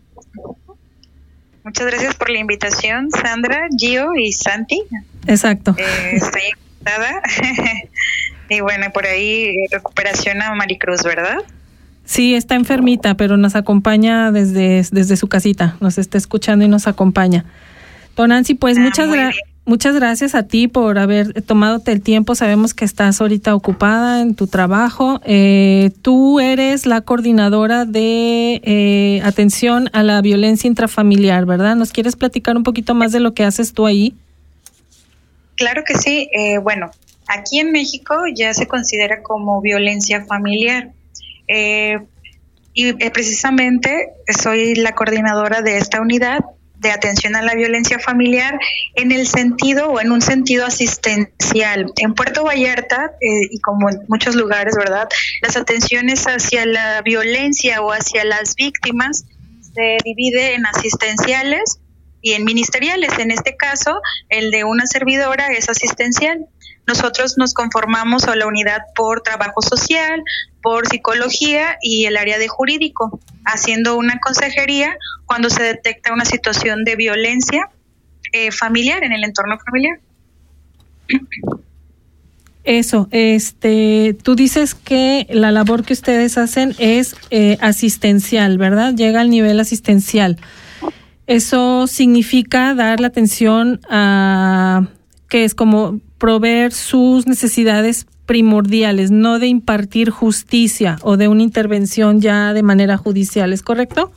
Muchas gracias por la invitación, Sandra, Gio y Santi.
Exacto.
Eh, estoy encantada. y bueno, por ahí recuperación a Maricruz, ¿verdad?
Sí, está enfermita, pero nos acompaña desde, desde su casita. Nos está escuchando y nos acompaña. Don Nancy, pues ah, muchas gracias. Muchas gracias a ti por haber tomado el tiempo. Sabemos que estás ahorita ocupada en tu trabajo. Eh, tú eres la coordinadora de eh, atención a la violencia intrafamiliar, ¿verdad? ¿Nos quieres platicar un poquito más de lo que haces tú ahí?
Claro que sí. Eh, bueno, aquí en México ya se considera como violencia familiar. Y precisamente soy la coordinadora de esta unidad de atención a la violencia familiar en el sentido o en un sentido asistencial. En Puerto Vallarta eh, y como en muchos lugares, ¿verdad? Las atenciones hacia la violencia o hacia las víctimas se divide en asistenciales y en ministeriales. En este caso, el de una servidora es asistencial. Nosotros nos conformamos a la unidad por trabajo social, por psicología y el área de jurídico, haciendo una consejería cuando se detecta una situación de violencia eh, familiar en el entorno familiar.
Eso, este, tú dices que la labor que ustedes hacen es eh, asistencial, ¿verdad? Llega al nivel asistencial. Eso significa dar la atención a que es como proveer sus necesidades primordiales, no de impartir justicia o de una intervención ya de manera judicial, ¿es correcto?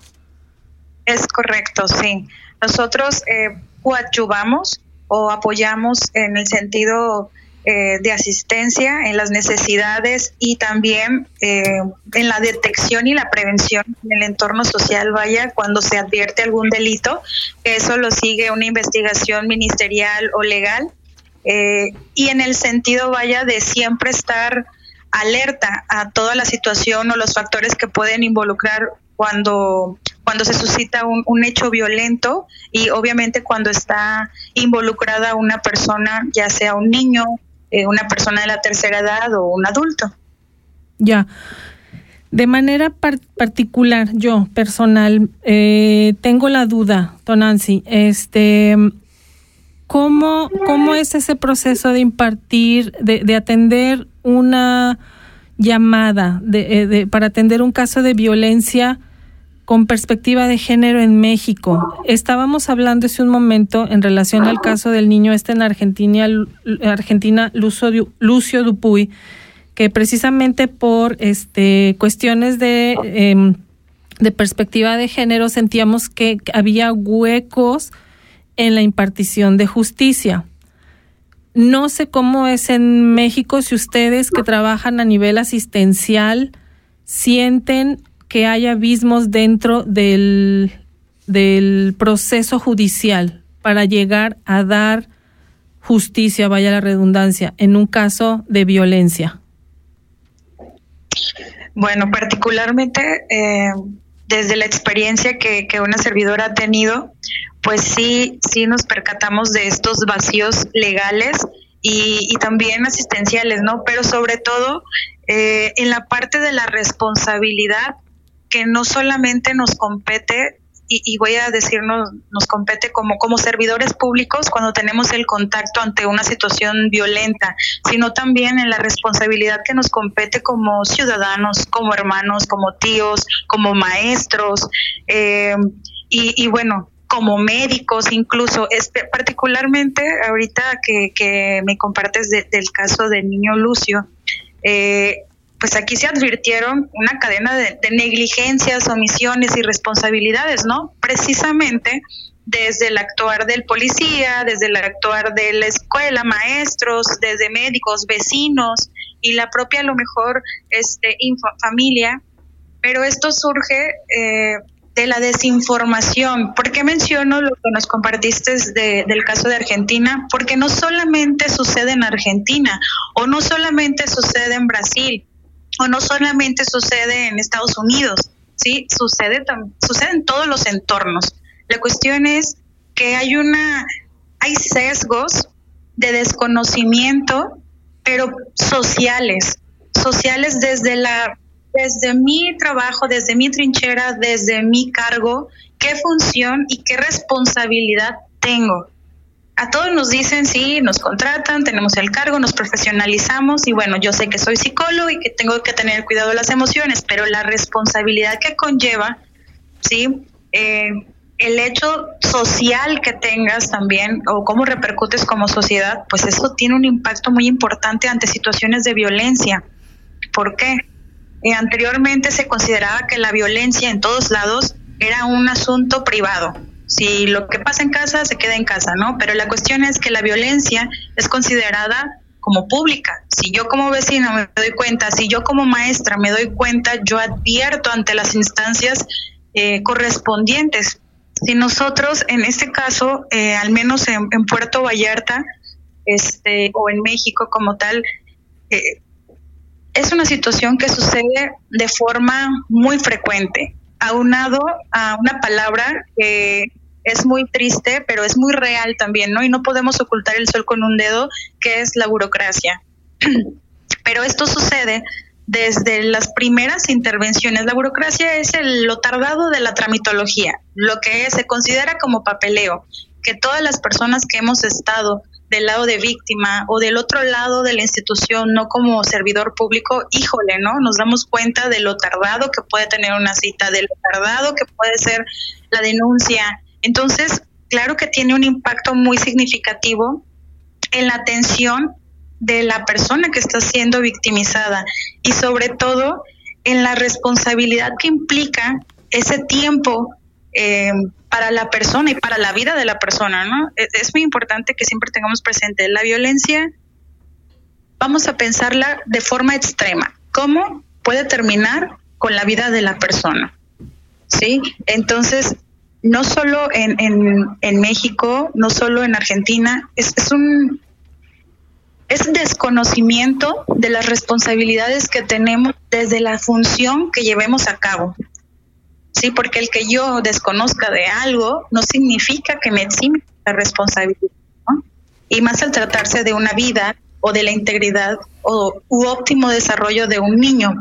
Es correcto, sí. Nosotros eh, coadyuvamos o apoyamos en el sentido eh, de asistencia en las necesidades y también eh, en la detección y la prevención en el entorno social, vaya, cuando se advierte algún delito, eso lo sigue una investigación ministerial o legal eh, y en el sentido, vaya, de siempre estar alerta a toda la situación o los factores que pueden involucrar cuando, cuando se suscita un, hecho violento y obviamente cuando está involucrada una persona, ya sea un niño, eh, una persona de la tercera edad o un adulto.
Ya. De manera particular, yo personal, eh, tengo la duda, Tonancy, este, ¿Cómo, ¿Cómo es ese proceso de impartir, de, de atender una llamada de, eh, para atender un caso de violencia con perspectiva de género en México? Estábamos hablando hace un momento en relación al caso del niño este en Argentina, Argentina Lucio, Lucio Dupuy, que precisamente por este cuestiones de, em, de perspectiva de género sentíamos que había huecos en la impartición de justicia. No sé cómo es en México si ustedes que trabajan a nivel asistencial sienten que hay abismos dentro del, del proceso judicial para llegar a dar justicia, vaya la redundancia, en un caso de violencia.
Bueno, particularmente eh, desde la experiencia que, que, una servidora ha tenido, pues sí, sí nos percatamos de estos vacíos legales y, también asistenciales, ¿no? Pero sobre todo eh, en la parte de la responsabilidad que no solamente nos compete y, voy a decirnos, nos compete como, como servidores públicos cuando tenemos el contacto ante una situación violenta, sino también en la responsabilidad que nos compete como ciudadanos, como hermanos, como tíos, como maestros. Eh, y, bueno, como médicos incluso, este, particularmente ahorita que, me compartes del caso del niño Lucio, eh, pues aquí se advirtieron una cadena de, de negligencias, omisiones y responsabilidades, ¿no? Precisamente desde el actuar del policía, desde el actuar de la escuela, maestros, desde médicos, vecinos y la propia a lo mejor este familia, pero esto surge eh, de la desinformación. ¿Por qué menciono lo que nos compartiste del caso de Argentina? Porque no solamente sucede en Argentina o no solamente sucede en Brasil o no solamente sucede en Estados Unidos, sí, sucede, sucede en todos los entornos. La cuestión es que hay una, hay sesgos de desconocimiento, pero sociales, sociales desde la, desde mi trabajo, desde mi trinchera, desde mi cargo, qué función y qué responsabilidad tengo. A todos nos dicen, sí, nos contratan, tenemos el cargo, nos profesionalizamos y bueno, yo sé que soy psicólogo y que tengo que tener cuidado de las emociones, pero la responsabilidad que conlleva, sí, eh, el hecho social que tengas también o cómo repercutes como sociedad, pues eso tiene un impacto muy importante ante situaciones de violencia. ¿Por qué? Eh, anteriormente se consideraba que la violencia en todos lados era un asunto privado. Si lo que pasa en casa se queda en casa, ¿no? Pero la cuestión es que la violencia es considerada como pública. Si yo como vecino me doy cuenta, si yo como maestra me doy cuenta, yo advierto ante las instancias eh, correspondientes si nosotros, en este caso, eh, al menos en, Puerto Vallarta, este, o en México como tal, eh, es una situación que sucede de forma muy frecuente, aunado a una palabra que es muy triste, pero es muy real también, ¿no? Y no podemos ocultar el sol con un dedo, que es la burocracia. pero esto sucede desde las primeras intervenciones. La burocracia es el, lo tardado de la tramitología, lo que se considera como papeleo, que todas las personas que hemos estado del lado de víctima o del otro lado de la institución, no como servidor público, híjole, ¿no? Nos damos cuenta de lo tardado que puede tener una cita, de lo tardado que puede ser la denuncia. Entonces, claro que tiene un impacto muy significativo en la atención de la persona que está siendo victimizada y sobre todo en la responsabilidad que implica ese tiempo eh, para la persona y para la vida de la persona, ¿no? Es, es, muy importante que siempre tengamos presente la violencia, vamos a pensarla de forma extrema, ¿cómo puede terminar con la vida de la persona? ¿Sí? Entonces, no solo en, en, en México, no solo en Argentina, es, es un es desconocimiento de las responsabilidades que tenemos desde la función que llevemos a cabo. Sí, porque el que yo desconozca de algo no significa que me exime la responsabilidad. Y más al tratarse de una vida o de la integridad o u óptimo desarrollo de un niño.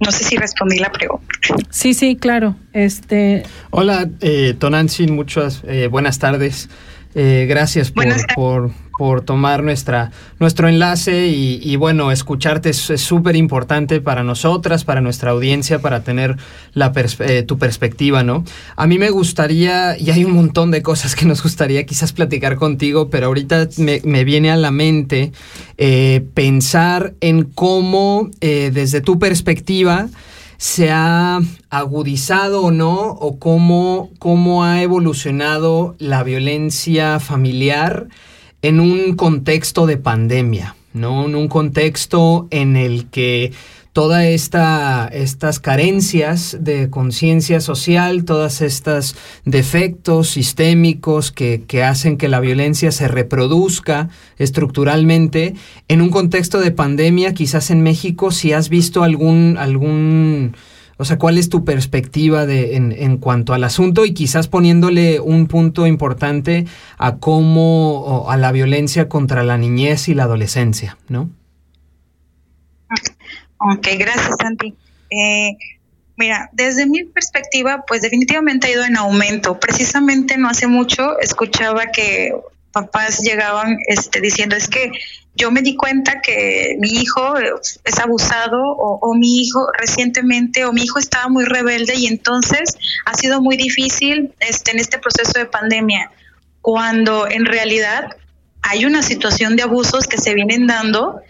No sé si respondí la pregunta.
Sí, sí, claro. Este.
Hola, eh, Tonantzin, muchas eh, buenas tardes. Eh, gracias por, por, tomar nuestra, nuestro enlace y, bueno, escucharte es súper importante para nosotras, para nuestra audiencia, para tener la eh, tu perspectiva, ¿no? A mí me gustaría, y hay un montón de cosas que nos gustaría quizás platicar contigo, pero ahorita me, me viene a la mente eh, pensar en cómo, desde tu perspectiva, se ha agudizado o no, o cómo, cómo ha evolucionado la violencia familiar en un contexto de pandemia, ¿no? En un contexto en el que todas esta, estas carencias de conciencia social, todas estas defectos sistémicos que, hacen que la violencia se reproduzca estructuralmente, en un contexto de pandemia, quizás en México, si has visto algún, algún o sea, ¿cuál es tu perspectiva de, en, en, cuanto al asunto y quizás poniéndole un punto importante a cómo, a la violencia contra la niñez y la adolescencia, ¿no?
Ok, gracias, Santi. Eh, mira, desde mi perspectiva, pues definitivamente ha ido en aumento. Precisamente no hace mucho escuchaba que papás llegaban este, diciendo es que yo me di cuenta que mi hijo es abusado o, o, mi hijo recientemente o mi hijo estaba muy rebelde y entonces ha sido muy difícil este, en este proceso de pandemia cuando en realidad hay una situación de abusos que se vienen dando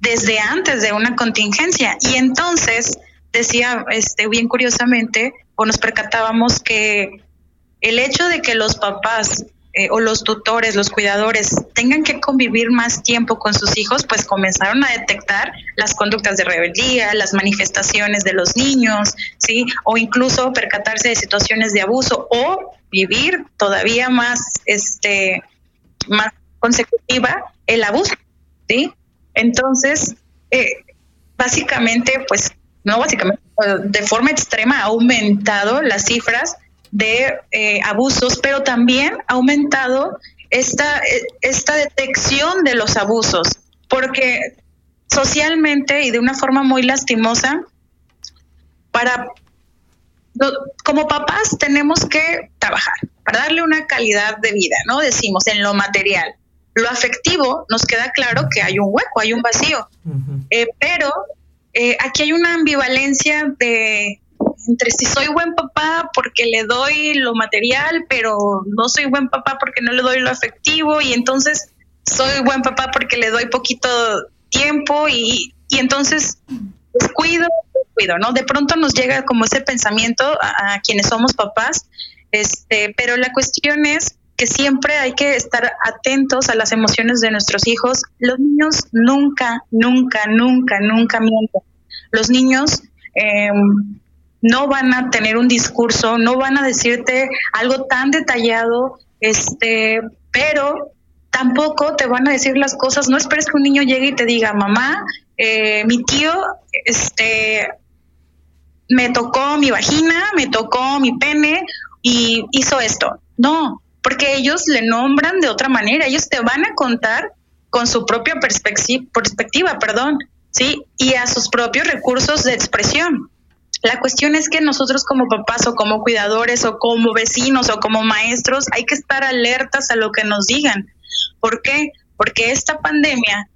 desde antes de una contingencia. Y entonces, decía este, bien curiosamente, o nos percatábamos que el hecho de que los papás eh, o los tutores, los cuidadores tengan que convivir más tiempo con sus hijos, pues comenzaron a detectar las conductas de rebeldía, las manifestaciones de los niños, ¿sí? O incluso percatarse de situaciones de abuso o vivir todavía más, este, más consecutiva el abuso, ¿sí? Entonces, eh, básicamente, pues, no básicamente, de forma extrema ha aumentado las cifras de eh, abusos, pero también ha aumentado esta, esta detección de los abusos, porque socialmente y de una forma muy lastimosa, para como papás tenemos que trabajar para darle una calidad de vida, ¿no? Decimos en lo material. Lo afectivo nos queda claro que hay un hueco, hay un vacío, eh, pero eh, aquí hay una ambivalencia de entre si soy buen papá porque le doy lo material, pero no soy buen papá porque no le doy lo afectivo y entonces soy buen papá porque le doy poquito tiempo y, y entonces descuido, descuido, ¿no? De pronto nos llega como ese pensamiento a, a quienes somos papás, este, pero la cuestión es que siempre hay que estar atentos a las emociones de nuestros hijos. Los niños nunca, nunca, nunca, nunca mienten. Los niños eh, no van a tener un discurso, no van a decirte algo tan detallado, este, pero tampoco te van a decir las cosas. No esperes que un niño llegue y te diga, mamá, eh, mi tío, este, me tocó mi vagina, me tocó mi pene y hizo esto. No, porque ellos le nombran de otra manera. Ellos te van a contar con su propia perspectiva, perdón, sí, y a sus propios recursos de expresión. La cuestión es que nosotros como papás o como cuidadores o como vecinos o como maestros hay que estar alertas a lo que nos digan. ¿Por qué? Porque esta pandemia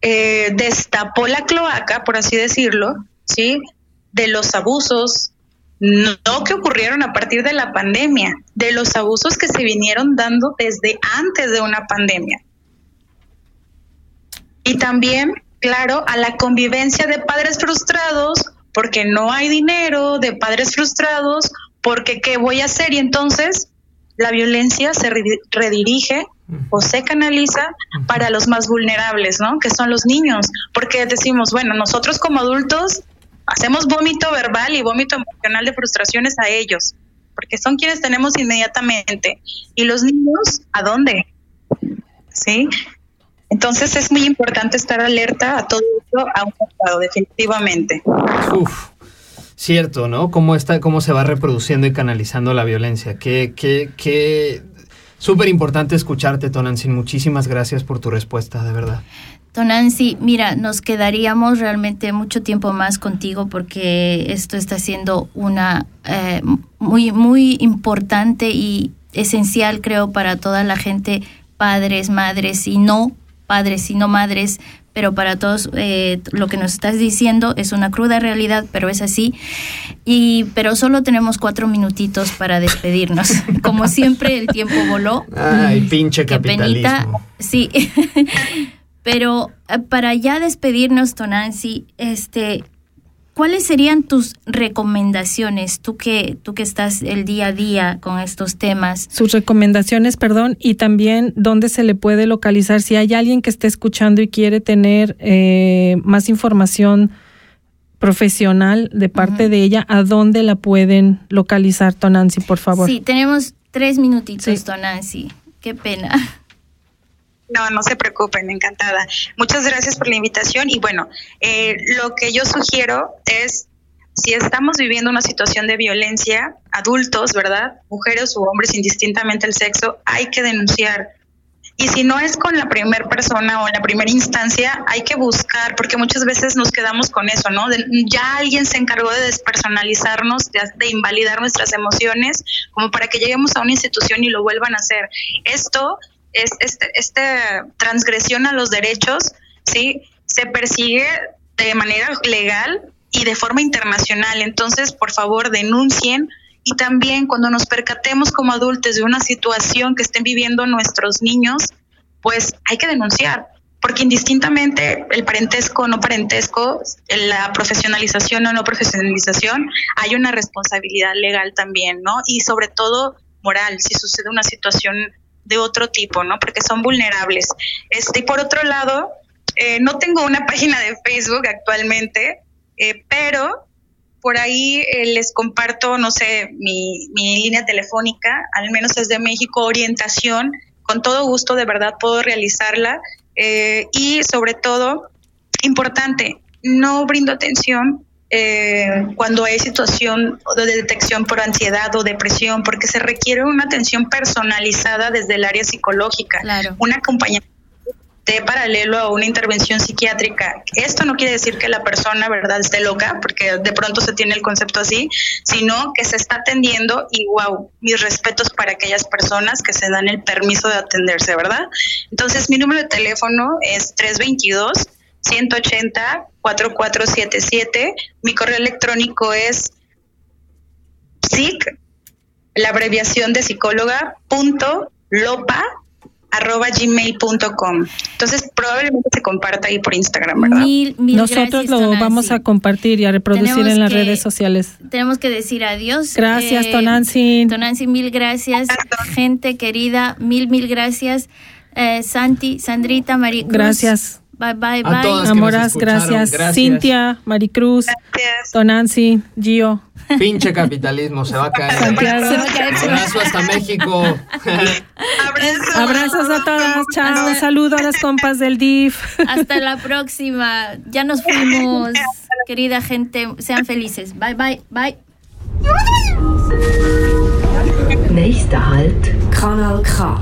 eh, destapó la cloaca, por así decirlo, ¿sí? De los abusos, no que ocurrieron a partir de la pandemia, de los abusos que se vinieron dando desde antes de una pandemia. Y también, claro, a la convivencia de padres frustrados porque no hay dinero, de padres frustrados, porque ¿qué voy a hacer? Y entonces la violencia se redirige o se canaliza para los más vulnerables, ¿no? Que son los niños, porque decimos, bueno, nosotros como adultos hacemos vómito verbal y vómito emocional de frustraciones a ellos, porque son quienes tenemos inmediatamente. ¿Y los niños a dónde? ¿Sí? Entonces es muy importante estar alerta a todo eso a un costado, definitivamente.
Uf, cierto, ¿no? Cómo está, cómo se va reproduciendo y canalizando la violencia. Qué, qué, qué súper importante escucharte, Tonancy. Muchísimas gracias por tu respuesta, de verdad.
Tonancy, mira, nos quedaríamos realmente mucho tiempo más contigo porque esto está siendo una eh, muy, muy importante y esencial, creo, para toda la gente, padres, madres y no padres y no madres, pero para todos eh, lo que nos estás diciendo es una cruda realidad, pero es así. Y pero solo tenemos cuatro minutitos para despedirnos. Como siempre, el tiempo voló.
Ay, pinche capitalismo.
sí. pero eh, para ya despedirnos, Tonancy, este, ¿Cuáles serían tus recomendaciones, tú que, tú que estás el día a día con estos temas?
Sus recomendaciones, perdón, y también dónde se le puede localizar. Si hay alguien que esté escuchando y quiere tener eh, más información profesional de parte de ella, ¿a dónde la pueden localizar, Tonancy, por favor?
Sí, tenemos tres minutitos, Tonancy. Qué pena.
No, no se preocupen, encantada. Muchas gracias por la invitación y bueno, eh, lo que yo sugiero es, si estamos viviendo una situación de violencia, adultos, ¿verdad? Mujeres u hombres, indistintamente el sexo, hay que denunciar. Y si no es con la primera persona o en la primera instancia, hay que buscar, porque muchas veces nos quedamos con eso, ¿no? ya alguien se encargó de despersonalizarnos, de, de, invalidar nuestras emociones, como para que lleguemos a una institución y lo vuelvan a hacer. Esto es este, esta transgresión a los derechos, ¿sí? Se persigue de manera legal y de forma internacional. Entonces, por favor, denuncien y también cuando nos percatemos como adultos de una situación que estén viviendo nuestros niños, pues hay que denunciar. porque indistintamente el parentesco o no parentesco, la profesionalización o no profesionalización, hay una responsabilidad legal también, ¿no? Y sobre todo moral, si sucede una situación de otro tipo, ¿no? Porque son vulnerables. Este, y por otro lado, eh, no tengo una página de Facebook actualmente, eh, pero por ahí eh, les comparto, no sé, mi, mi línea telefónica, al menos es de México, orientación. Con todo gusto, de verdad, puedo realizarla. y sobre todo, importante, no brindo atención eh, cuando hay situación de detección por ansiedad o depresión, porque se requiere una atención personalizada desde el área psicológica, un acompañamiento de paralelo a una intervención psiquiátrica. Esto no quiere decir que la persona, ¿verdad?, esté loca, porque de pronto se tiene el concepto así, sino que se está atendiendo y, wow, mis respetos para aquellas personas que se dan el permiso de atenderse, ¿verdad? Entonces, mi número de teléfono es 322 180 4477. Mi correo electrónico es psic, la abreviación de psicóloga, punto lopa arroba gmail.com. Entonces probablemente se comparta ahí por Instagram, ¿verdad?
Nosotros lo vamos a compartir y a reproducir en las redes sociales.
Tenemos que decir adiós.
Gracias, eh, Tonancy.
Tonancy, mil gracias. Gente querida, mil, mil gracias. Eh, Santi, Sandrita, Maricruz.
Gracias.
Bye, bye, bye.
Amoras, gracias. Cintia, Maricruz, Tonancy, Gio.
Pinche capitalismo, se va a caer. Santiago. Abrazo hasta México.
Abrazos a todas, chao. Un saludo a las compas del DIF.
Hasta la próxima. Ya nos fuimos. Querida gente, sean felices. Bye, bye, bye. Nächster Halt, Kanal K.